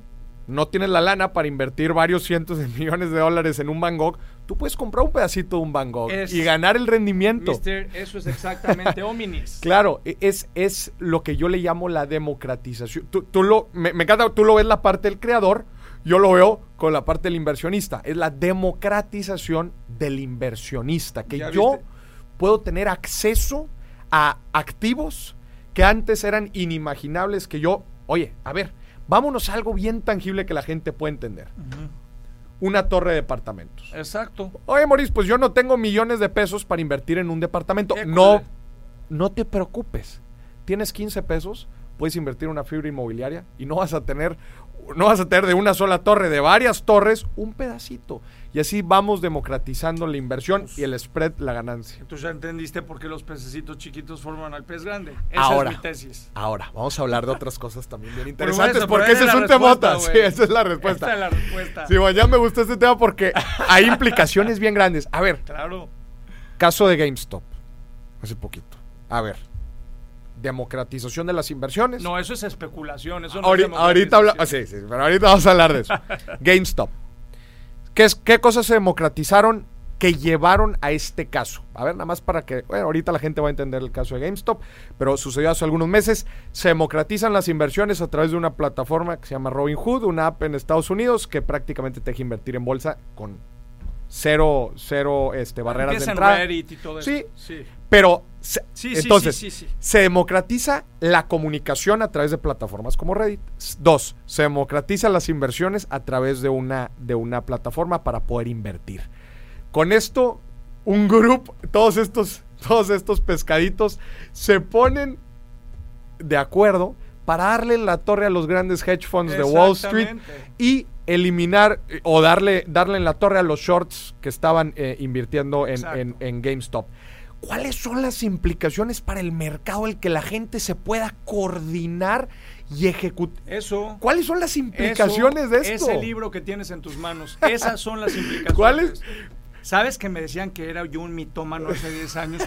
no tienes la lana para invertir varios cientos de millones de dólares en un Van Gogh, tú puedes comprar un pedacito de un Van Gogh y ganar el rendimiento. Mister, eso es exactamente Ominis. claro, e, es, es lo que yo le llamo la democratización. Tú, lo, me, encanta, tú lo ves la parte del creador, yo lo veo con la parte del inversionista. Es la democratización del inversionista, que yo puedo tener acceso a activos que antes eran inimaginables, que yo, oye, a ver, Vámonos a algo bien tangible que la gente puede entender. Una torre de departamentos. Exacto. Oye, Maurice, pues yo no tengo millones de pesos para invertir en un departamento. No, no te preocupes. Tienes 15 pesos, puedes invertir en una fibra inmobiliaria y no vas a tener no vas a tener de una sola torre, de varias torres, un pedacito. Y así vamos democratizando la inversión y el spread, la ganancia. Tú ya entendiste por qué los pececitos chiquitos forman al pez grande. Esa ahora, es mi tesis. Ahora, vamos a hablar de otras cosas también bien interesantes, porque ese es un temota. Sí, esa es la respuesta. Esa es la respuesta. Sí, bueno, ya me gustó este tema porque hay implicaciones bien grandes. A ver. Claro. Caso de GameStop. Hace poquito. A ver democratización de las inversiones. No, eso es especulación. Eso no ahorita, ahorita ah, sí, sí, pero ahorita vamos a hablar de eso. GameStop. ¿Qué, ¿Qué cosas se democratizaron que llevaron a este caso? A ver, nada más para que, bueno, ahorita la gente va a entender el caso de GameStop, pero sucedió hace algunos meses. Se democratizan las inversiones a través de una plataforma que se llama Robinhood, una app en Estados Unidos que prácticamente te deja invertir en bolsa con cero, cero este, barreras de entrada. y todo sí, sí, pero entonces se democratiza la comunicación a través de plataformas como Reddit. Dos, se democratiza las inversiones a través de una, de una plataforma para poder invertir. Con esto, un grupo, todos estos, todos estos pescaditos se ponen de acuerdo para darle la torre a los grandes hedge funds de Wall Street y eliminar eh, o darle, darle en la torre a los shorts que estaban eh, invirtiendo en, en, GameStop. ¿Cuáles son las implicaciones para el mercado, el que la gente se pueda coordinar y ejecutar? Eso. ¿Cuáles son las implicaciones de esto? Ese libro que tienes en tus manos, esas son las implicaciones. ¿Cuáles? ¿Sabes que me decían que era yo un mitómano hace 10 años?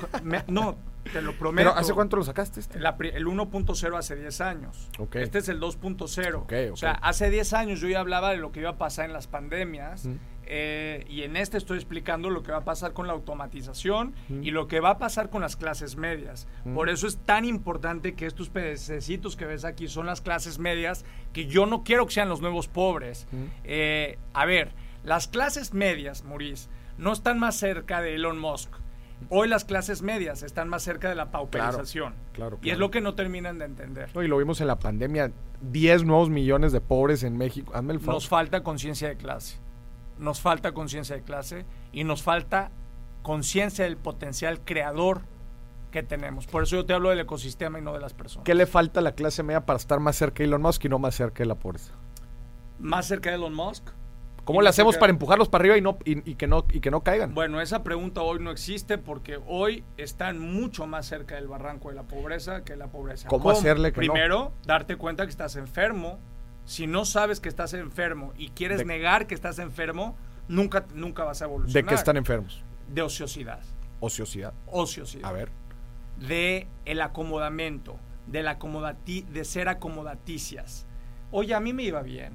no, te lo prometo. ¿Pero hace cuánto lo sacaste? Este? el 1.0 hace 10 años. Este es el 2.0. O sea, hace 10 años yo ya hablaba de lo que iba a pasar en las pandemias. Eh, y en este estoy explicando lo que va a pasar con la automatización y lo que va a pasar con las clases medias. Por eso es tan importante que estos pececitos que ves aquí son las clases medias, que yo no quiero que sean los nuevos pobres. Eh, a ver, las clases medias, Maurice, no están más cerca de Elon Musk Hoy las clases medias están más cerca de la pauperización. Claro, Y es lo que no terminan de entender. y lo vimos en la pandemia, 10 nuevos millones de pobres en México. Nos falta conciencia de clase. Nos falta conciencia de clase y nos falta conciencia del potencial creador que tenemos. Por eso yo te hablo del ecosistema y no de las personas. ¿Qué le falta a la clase media para estar más cerca de Elon Musk y no más cerca de la pobreza? Más cerca de Elon Musk ¿Cómo le hacemos para empujarlos para arriba y, no, y, que no, y que no caigan? Bueno, esa pregunta hoy no existe porque hoy están mucho más cerca del barranco de la pobreza que la pobreza. ¿Cómo, hacerle que Primero, darte cuenta que estás enfermo. Si no sabes que estás enfermo y quieres negar que estás enfermo, nunca, nunca vas a evolucionar. ¿De qué están enfermos? De ociosidad. Ociosidad. Ociosidad. A ver. De el acomodamiento, de, la de ser acomodaticias. Oye, a mí me iba bien.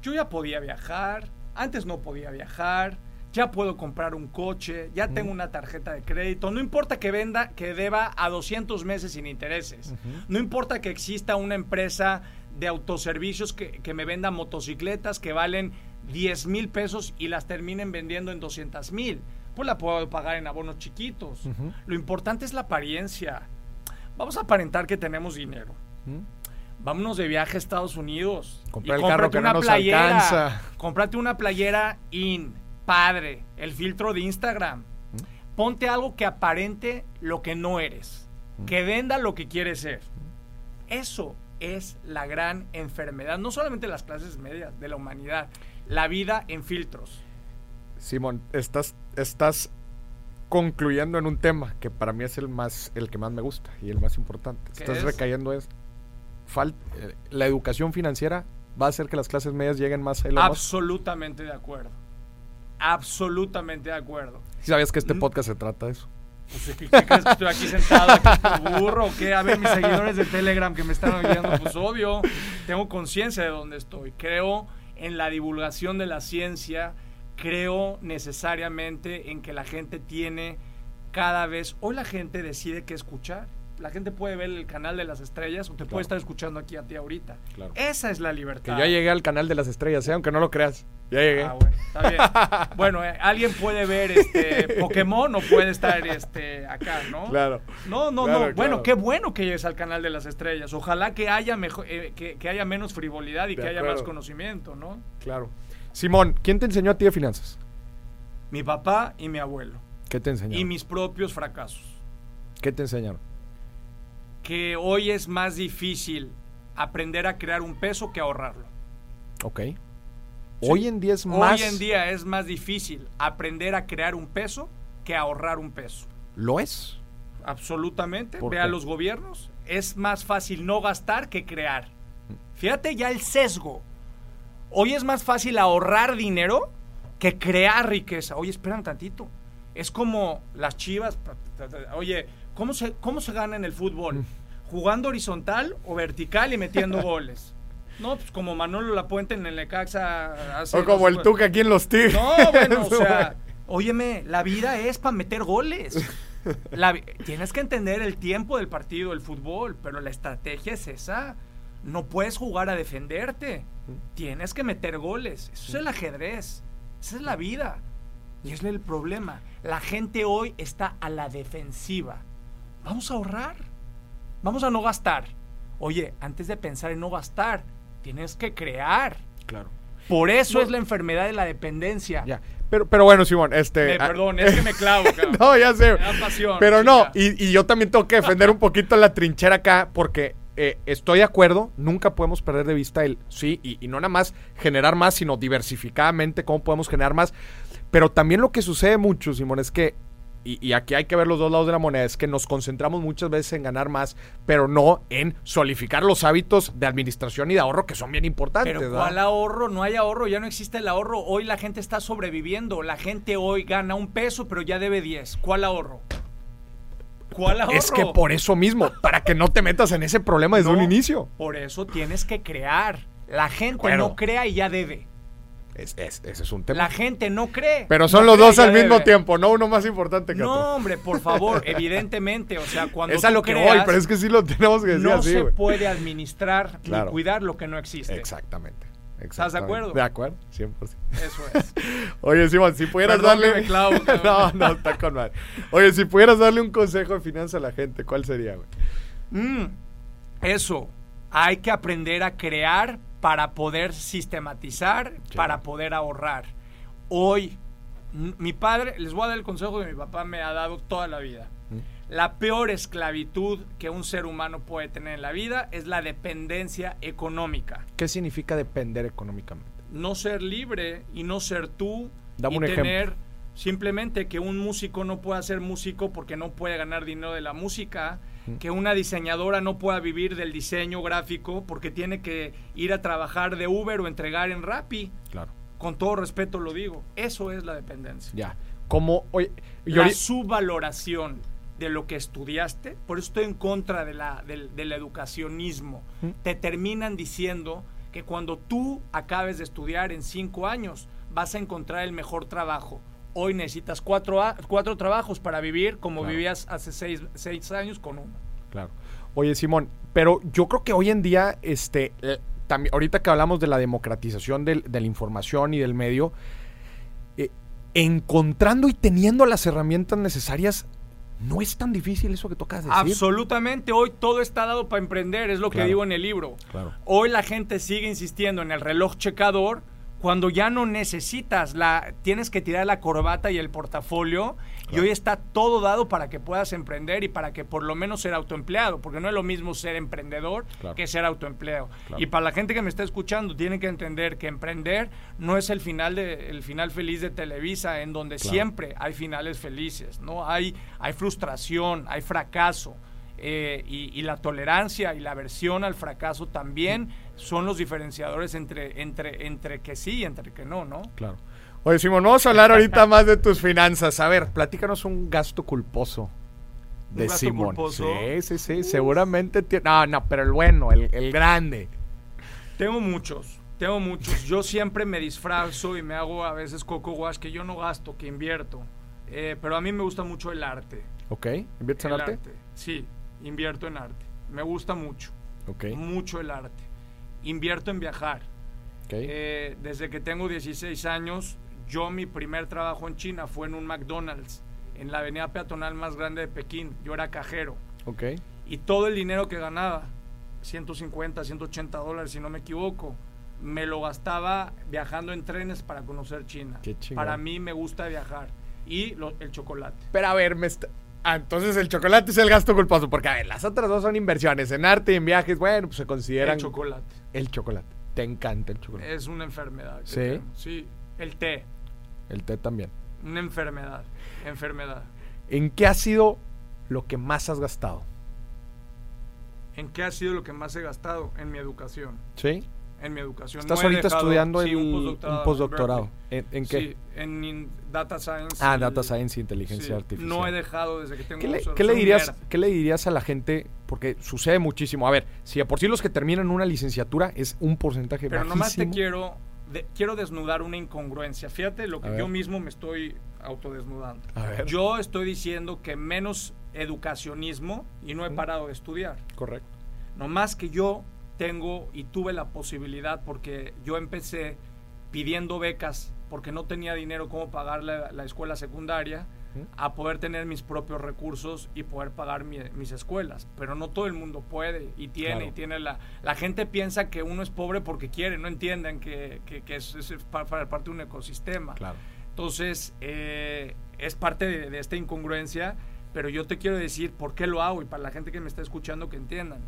Yo ya podía viajar, antes no podía viajar, ya puedo comprar un coche, ya tengo una tarjeta de crédito, no importa que venda, que deba a 200 meses sin intereses, no importa que exista una empresa de autoservicios que, me venda motocicletas que valen 10 mil pesos y las terminen vendiendo en 200 mil, pues la puedo pagar en abonos chiquitos. Lo importante es la apariencia. Vamos a aparentar que tenemos dinero vámonos de viaje a Estados Unidos. Comprar el carro que una no nos playera. Alcanza. Cómprate una playera in, padre, el filtro de Instagram. Ponte algo que aparente lo que no eres, que venda lo que quieres ser. Eso, es la gran enfermedad, no solamente de las clases medias, de la humanidad, la vida en filtros. Simón, estás, estás concluyendo en un tema que para mí es el más, el que más me gusta y el más importante. Estás es? recayendo es fal- eh, la educación financiera va a hacer que las clases medias lleguen más a Musk. Absolutamente de acuerdo. Absolutamente de acuerdo. ¿Sí ¿Sabías que este Mm. podcast se trata de eso? Pues, ¿qué, qué crees que estoy aquí sentado aquí burro? o ¿Qué? A ver, mis seguidores de Telegram que me están oyendo, pues obvio. Tengo conciencia de dónde estoy. Creo en la divulgación de la ciencia. Creo necesariamente en que la gente tiene cada vez. Hoy la gente decide qué escuchar. La gente puede ver el canal de las estrellas o te Claro. puede estar escuchando aquí a ti ahorita. Claro. Esa es la Que libertad. ya llegué al canal de las estrellas, ¿eh? aunque no lo creas. Ya llegué. Ah, bueno, está bien. Bueno, eh, alguien puede ver este Pokémon o puede estar este acá, ¿no? Claro. No, no, Claro, no. claro. Bueno, qué bueno que llegues al canal de las estrellas. Ojalá que haya mejor, eh, que, que haya menos frivolidad y De que haya más conocimiento, ¿no? Claro. Simón, ¿quién te enseñó a ti de finanzas? Mi papá y mi abuelo. ¿Qué te enseñaron? Y mis propios fracasos. ¿Qué te enseñaron? Que hoy es más difícil aprender a crear un peso que ahorrarlo. Ok. Hoy en día es más... Hoy en día es más difícil aprender a crear un peso que ahorrar un peso. ¿Lo es? Absolutamente. ¿Por Ve qué? a los gobiernos. Es más fácil no gastar que crear. Fíjate ya el sesgo. Hoy es más fácil ahorrar dinero que crear riqueza. Oye, esperan tantito. Es como las chivas. Oye, ¿cómo se, cómo se gana en el fútbol? Mm. ¿Jugando horizontal o vertical y metiendo goles? No, pues como Manolo Lapuente en el Necaxa hace O como el Tuca aquí en los Tigres. no, bueno, o sea, óyeme, la vida es para meter goles. La tienes que entender el tiempo del partido, el fútbol, pero la estrategia es esa. No puedes jugar a defenderte. Tienes que meter goles. Eso es el ajedrez. Esa es la vida. Y es el problema. La gente hoy está a la defensiva. Vamos a ahorrar. Vamos a no gastar. Oye, antes de pensar en no gastar, tienes que crear. Claro. Por eso No. es la enfermedad de la dependencia. Ya. Pero, pero bueno, Simón, este... Eh, ah, perdón, es que me clavo, cabrón. no, ya sé. Me da pasión, Pero no, y yo también tengo que defender un poquito la trinchera acá, porque eh, estoy de acuerdo, nunca podemos perder de vista el sí, y, y no nada más generar más, sino diversificadamente cómo podemos generar más. Pero también lo que sucede mucho, Simón, es que, y, y aquí hay que ver los dos lados de la moneda, es que nos concentramos muchas veces en ganar más, pero no en solidificar los hábitos de administración y de ahorro que son bien importantes. Pero ¿verdad? ¿cuál ahorro? No hay ahorro, ya no existe el ahorro. Hoy la gente está sobreviviendo. La gente hoy gana un peso, pero ya debe 10. ¿Cuál ahorro? ¿Cuál ahorro? Es que por eso mismo, para que no te metas en ese problema desde No, un inicio. Por eso tienes que crear. La gente no crea y ya debe. Es- es- ese es un tema. La gente no cree. Pero son No los cree dos al mismo debe. tiempo, no uno más importante que No, otro. hombre, por favor, evidentemente. O sea, cuando Es a lo que creas, voy, pero es que sí lo tenemos que decir no así, se puede administrar Claro. ni cuidar lo que no existe. Exactamente. ¿Estás de acuerdo? De acuerdo, 100%. Eso es. Oye, Simón, si pudieras Perdón darle... clavo, no, no, está con madre. Oye, si pudieras darle un consejo de finanzas a la gente, ¿cuál sería, güey? Mm, eso. Hay que aprender a crear para poder sistematizar, Sí. para poder ahorrar. Hoy, mi padre, les voy a dar el consejo que mi papá me ha dado toda la vida. Mm. La peor esclavitud que un ser humano puede tener en la vida es la dependencia económica. ¿Qué significa depender económicamente? No ser libre y no ser tú Dame y un ejemplo. tener simplemente que un músico no pueda ser músico porque no puede ganar dinero de la música. Que una diseñadora no pueda vivir del diseño gráfico porque tiene que ir a trabajar de Uber o entregar en Rappi. Claro. Con todo respeto lo digo, eso es la dependencia. Ya. Como, oye, y La subvaloración de lo que estudiaste, por eso estoy en contra de la, del, del educacionismo. Mm. Te terminan diciendo que cuando tú acabes de estudiar en cinco años vas a encontrar el mejor trabajo. Hoy necesitas cuatro, a- cuatro trabajos para vivir como Claro. vivías hace seis, seis años con uno. Claro. Oye, Simón, pero yo creo que hoy en día, este, eh, también, ahorita que hablamos de la democratización del- de la información y del medio, eh, encontrando y teniendo las herramientas necesarias, no es tan difícil eso que tocas decir. Absolutamente, hoy todo está dado para emprender, es lo Claro. que digo en el libro. Claro. Hoy la gente sigue insistiendo en el reloj checador cuando ya no necesitas la tienes que tirar la corbata y el portafolio y hoy está todo dado para que puedas emprender y para que por lo menos ser autoempleado, porque no es lo mismo ser emprendedor que ser autoempleado. Y para la gente que me está escuchando tiene que entender que emprender no es el final de el final feliz de Televisa en donde siempre hay finales felices, no hay hay frustración, hay fracaso. Eh, y, la tolerancia y la aversión al fracaso también son los diferenciadores entre, entre, entre que sí y entre que no, ¿no? Claro. Oye, Simón, vamos a hablar ahorita más de tus finanzas. A ver, platícanos un gasto culposo de Simón. Sí, sí, sí, seguramente tiene... No, no, pero el bueno, el, el grande. Tengo muchos, tengo muchos. Yo siempre me disfrazo y me hago a veces coco wash que yo no gasto, que invierto. Eh, pero a mí me gusta mucho el arte. Ok, ¿inviertes en arte? Sí, invierto en arte. Me gusta mucho. Ok. Mucho el arte. Invierto en viajar. Okay. Eh, desde que tengo 16 años, yo mi primer trabajo en China fue en un McDonald's, en la avenida peatonal más grande de Pekín. Yo era cajero. Ok. Y todo el dinero que ganaba, 150, 180 dólares si no me equivoco, me lo gastaba viajando en trenes para conocer China. Qué para mí me gusta viajar. Y el chocolate. Pero a ver, me está... Ah, entonces el chocolate es el gasto culposo, porque a ver, las otras dos son inversiones, en arte y en viajes, bueno, pues se consideran... El chocolate. El chocolate. Te encanta el chocolate. Es una enfermedad. Sí. Sí. El té. El té también. Una enfermedad. Enfermedad. ¿En qué ha sido lo que más has gastado? ¿En qué ha sido lo que más he gastado? En mi educación. ¿Sí? En mi educación. Estás ahorita estudiando en un postdoctorado. ¿En, qué? Sí, en Data Science. Ah, Data Science y inteligencia artificial. No he dejado desde que tengo ¿Qué le, ¿qué le dirías, ¿Qué le dirías a la gente? Porque sucede muchísimo. A ver, si a por sí los que terminan una licenciatura es un porcentaje Pero nomás te quiero, quiero desnudar una incongruencia. Fíjate lo que yo mismo me estoy autodesnudando. Yo estoy diciendo que menos educacionismo y no he parado de estudiar. Correcto. Nomás que yo tengo y tuve la posibilidad porque yo empecé pidiendo becas porque no tenía dinero como pagar la, escuela secundaria a poder tener mis propios recursos y poder pagar mis escuelas. Pero no todo el mundo puede y tiene, y tiene la... La gente piensa que uno es pobre porque quiere, no entiendan que, que, es, para, parte de un ecosistema. Claro. Entonces, eh, es parte de, de esta incongruencia, pero yo te quiero decir por qué lo hago y para la gente que me está escuchando que entiendan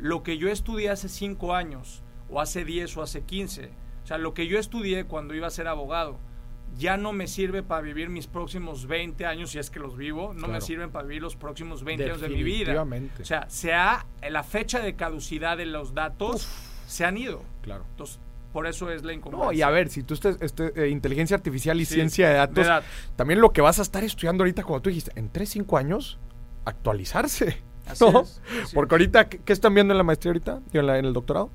lo que yo estudié hace 5 años, o hace 10 o hace 15, o sea, lo que yo estudié cuando iba a ser abogado, ya no me sirve para vivir mis próximos 20 años, si es que los vivo, no me sirven para vivir los próximos 20 años de mi vida. O sea, se ha, la fecha de caducidad de los datos se han ido. Claro. Entonces, por eso es la incongruencia. No, y a ver, si tú estás este, eh, inteligencia artificial y ciencia de datos, también lo que vas a estar estudiando ahorita, como tú dijiste, en 3, 5 años, actualizarse. Porque ahorita, ¿qué, están viendo en la maestría ahorita? ¿Y en, el doctorado?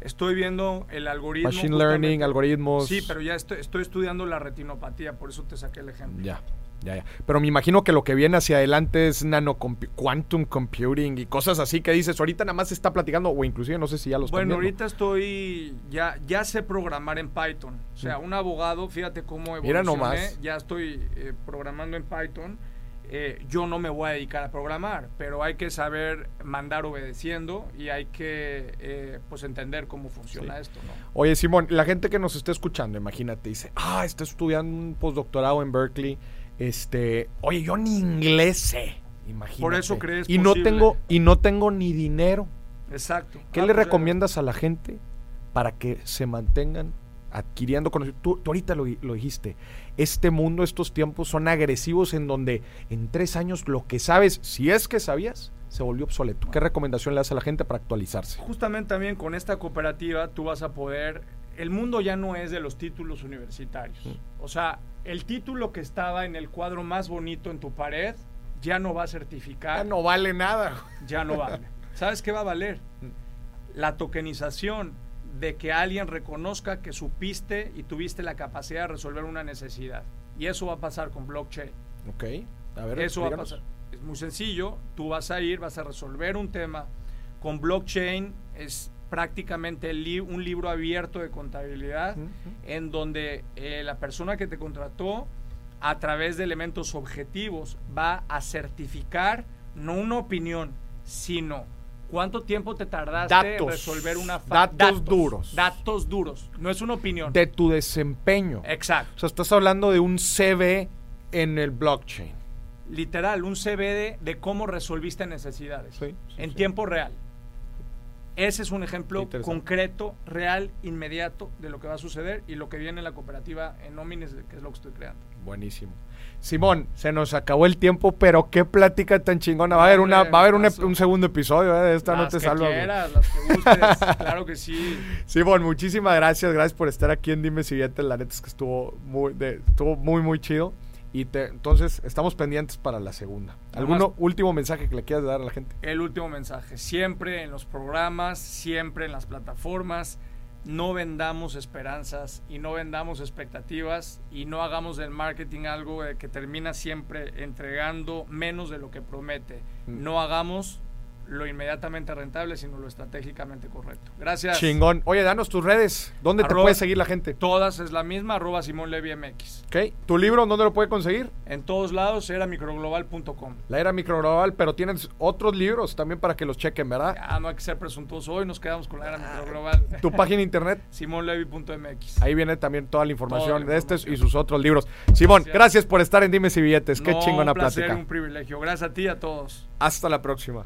Estoy viendo el algoritmo. Machine learning, algoritmos. Sí, pero ya estoy, estoy, estudiando la retinopatía, por eso te saqué el ejemplo. Ya, ya, ya. Pero me imagino que lo que viene hacia adelante es nano quantum computing y cosas así que dices, ahorita nada más se está platicando, o inclusive no sé si ya los Bueno, ahorita estoy, ya, ya sé programar en Python. O sea, mm. un abogado, fíjate cómo evolucioné. Mira nomás. Ya estoy eh, programando en Python eh, yo no me voy a dedicar a programar, pero hay que saber mandar obedeciendo y hay que eh, pues entender cómo funciona esto. ¿no? Oye, Simón, la gente que nos está escuchando, imagínate, dice, ah, está estudiando un postdoctorado en Berkeley. Este, oye, yo ni inglés sé. Imagínate. Por eso crees y no tengo y no tengo ni dinero. Exacto. ¿Qué ah, le pues, recomiendas a la gente para que se mantengan adquiriendo conocimiento? Tú, ahorita lo, lo dijiste este mundo, estos tiempos son agresivos en donde en tres años lo que sabes, si es que sabías, se volvió obsoleto. ¿Qué recomendación le das a la gente para actualizarse? Justamente también con esta cooperativa tú vas a poder, el mundo ya no es de los títulos universitarios. Mm. O sea, el título que estaba en el cuadro más bonito en tu pared ya no va a certificar. Ya no vale nada. Ya no vale. ¿Sabes qué va a valer? Mm. La tokenización de que alguien reconozca que supiste y tuviste la capacidad de resolver una necesidad. Y eso va a pasar con blockchain. Ok, a ver. Eso va a pasar. Es muy sencillo. Tú vas a ir, vas a resolver un tema. Con blockchain es prácticamente un libro abierto de contabilidad en donde eh, la persona que te contrató a través de elementos objetivos va a certificar no una opinión, sino ¿Cuánto tiempo te tardaste en resolver una fa datos, duros. Datos duros. No es una opinión. De tu desempeño. Exacto. O sea, estás hablando de un CV en el blockchain. Literal, un CV de, cómo resolviste necesidades. en tiempo real. Ese es un ejemplo concreto, real, inmediato de lo que va a suceder y lo que viene en la cooperativa en nómines, que es lo que estoy creando. Buenísimo. Simón, se nos acabó el tiempo, pero qué plática tan chingona. Va a haber una, va a haber un, segundo episodio ¿eh? de esta las no te que Quieras, las que gustes, claro que sí. Simón, muchísimas gracias, gracias por estar aquí en Dime Siguiente. La neta es que estuvo muy, de, estuvo muy, muy chido. Y entonces estamos pendientes para la segunda. ¿Algún último mensaje que le quieras dar a la gente? El último mensaje. Siempre en los programas, siempre en las plataformas no vendamos esperanzas y no vendamos expectativas y no hagamos del marketing algo que termina siempre entregando menos de lo que promete. Mm. No hagamos lo inmediatamente rentable, sino lo estratégicamente correcto. Gracias. Chingón. Oye, danos tus redes. ¿Dónde te puede seguir la gente? Todas es la misma, arroba Simón Levy MX. Ok. ¿Tu libro dónde lo puede conseguir? En todos lados, era microglobal.com. La era microglobal, pero tienes otros libros también para que los chequen, ¿verdad? Ya, no hay que ser presuntuoso. Hoy nos quedamos con la era microglobal. ¿Tu página internet? simonlevy.mx. Ahí viene también toda la información, de estos y sus otros libros. Simón, gracias. por estar en Dimes y Billetes. Qué chingona un placer, un privilegio. Gracias a ti y a todos. Hasta la próxima.